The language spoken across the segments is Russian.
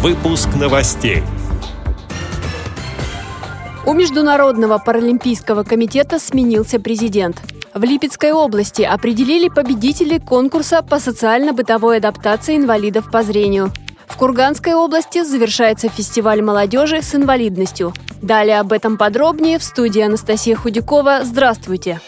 Выпуск новостей. У Международного паралимпийского комитета сменился президент. В Липецкой области определили победителей конкурса по социально-бытовой адаптации инвалидов по зрению. В Курганской области завершается фестиваль молодежи с инвалидностью. Далее об этом подробнее в студии Анастасия Худякова. Здравствуйте!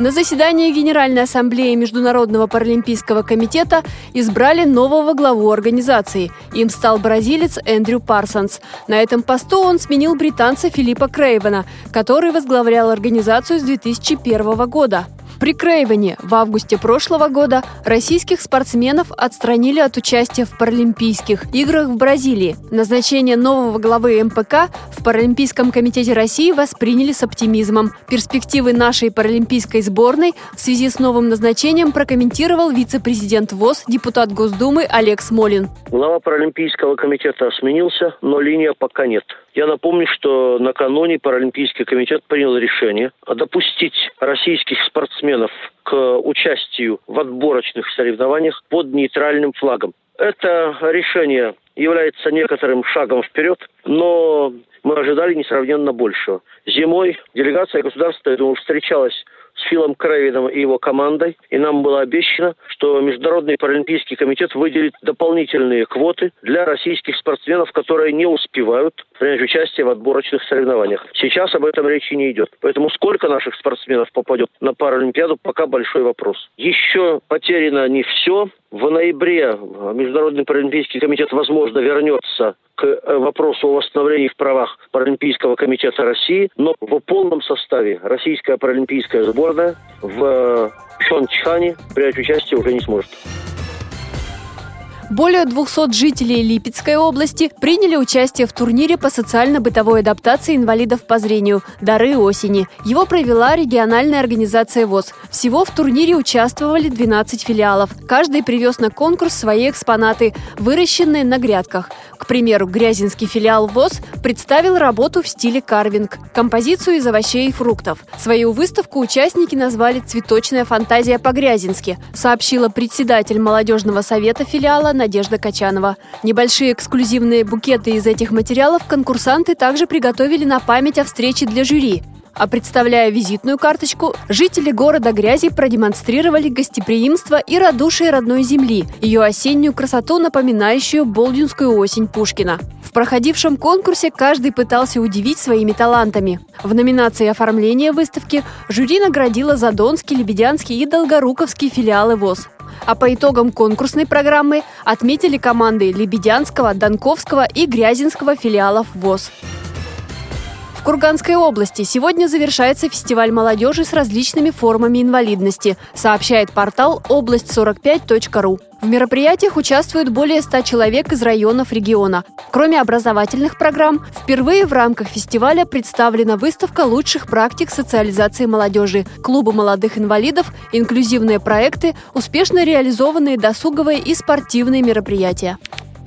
На заседании Генеральной Ассамблеи Международного паралимпийского комитета избрали нового главу организации. Им стал бразилец Эндрю Парсонс. На этом посту он сменил британца Филиппа Крейвена, который возглавлял организацию с 2001 года. При Крейвене в августе прошлого года российских спортсменов отстранили от участия в Паралимпийских играх в Бразилии. Назначение нового главы МПК в Паралимпийском комитете России восприняли с оптимизмом. Перспективы нашей паралимпийской сборной в связи с новым назначением прокомментировал вице-президент ВОЗ, депутат Госдумы Олег Смолин. Глава Паралимпийского комитета сменился, но линия пока нет. Я напомню, что накануне Паралимпийский комитет принял решение допустить российских спортсменов к участию в отборочных соревнованиях под нейтральным флагом. Это решение является некоторым шагом вперед, но мы ожидали несравненно большего. Зимой делегация государства, я думаю, встречалась с Филом Крейвином и его командой, и нам было обещано, что Международный паралимпийский комитет выделит дополнительные квоты для российских спортсменов, которые не успевают принять участие в отборочных соревнованиях. Сейчас об этом речи не идет. Поэтому сколько наших спортсменов попадет на Паралимпиаду, пока большой вопрос. Еще потеряно не все. В ноябре Международный паралимпийский комитет, возможно, вернется к э, вопросу о восстановлении в правах Паралимпийского комитета России, но в полном составе российская паралимпийская сборная в Пхенчхане принять участие уже не сможет. Более 200 жителей Липецкой области приняли участие в турнире по социально-бытовой адаптации инвалидов по зрению «Дары осени». Его провела региональная организация ВОЗ. Всего в турнире участвовали 12 филиалов. Каждый привез на конкурс свои экспонаты, выращенные на грядках. К примеру, Грязинский филиал ВОЗ представил работу в стиле карвинг, композицию из овощей и фруктов. Свою выставку участники назвали «Цветочная фантазия по-грязински», сообщила председатель молодежного совета филиала Надежда Качанова. Небольшие эксклюзивные букеты из этих материалов конкурсанты также приготовили на память о встрече для жюри. А представляя визитную карточку, жители города Грязи продемонстрировали гостеприимство и радушие родной земли, ее осеннюю красоту, напоминающую болдинскую осень Пушкина. В проходившем конкурсе каждый пытался удивить своими талантами. В номинации оформления выставки жюри наградило Задонский, Лебедянский и Долгоруковский филиалы ВОЗ. А по итогам конкурсной программы отметили команды Лебедянского, Донковского и Грязинского филиалов ВОЗ. Курганской области сегодня завершается фестиваль молодежи с различными формами инвалидности, сообщает портал область45.ру. В мероприятиях участвуют более 100 человек из районов региона. Кроме образовательных программ, впервые в рамках фестиваля представлена выставка лучших практик социализации молодежи, клубы молодых инвалидов, инклюзивные проекты, успешно реализованные досуговые и спортивные мероприятия.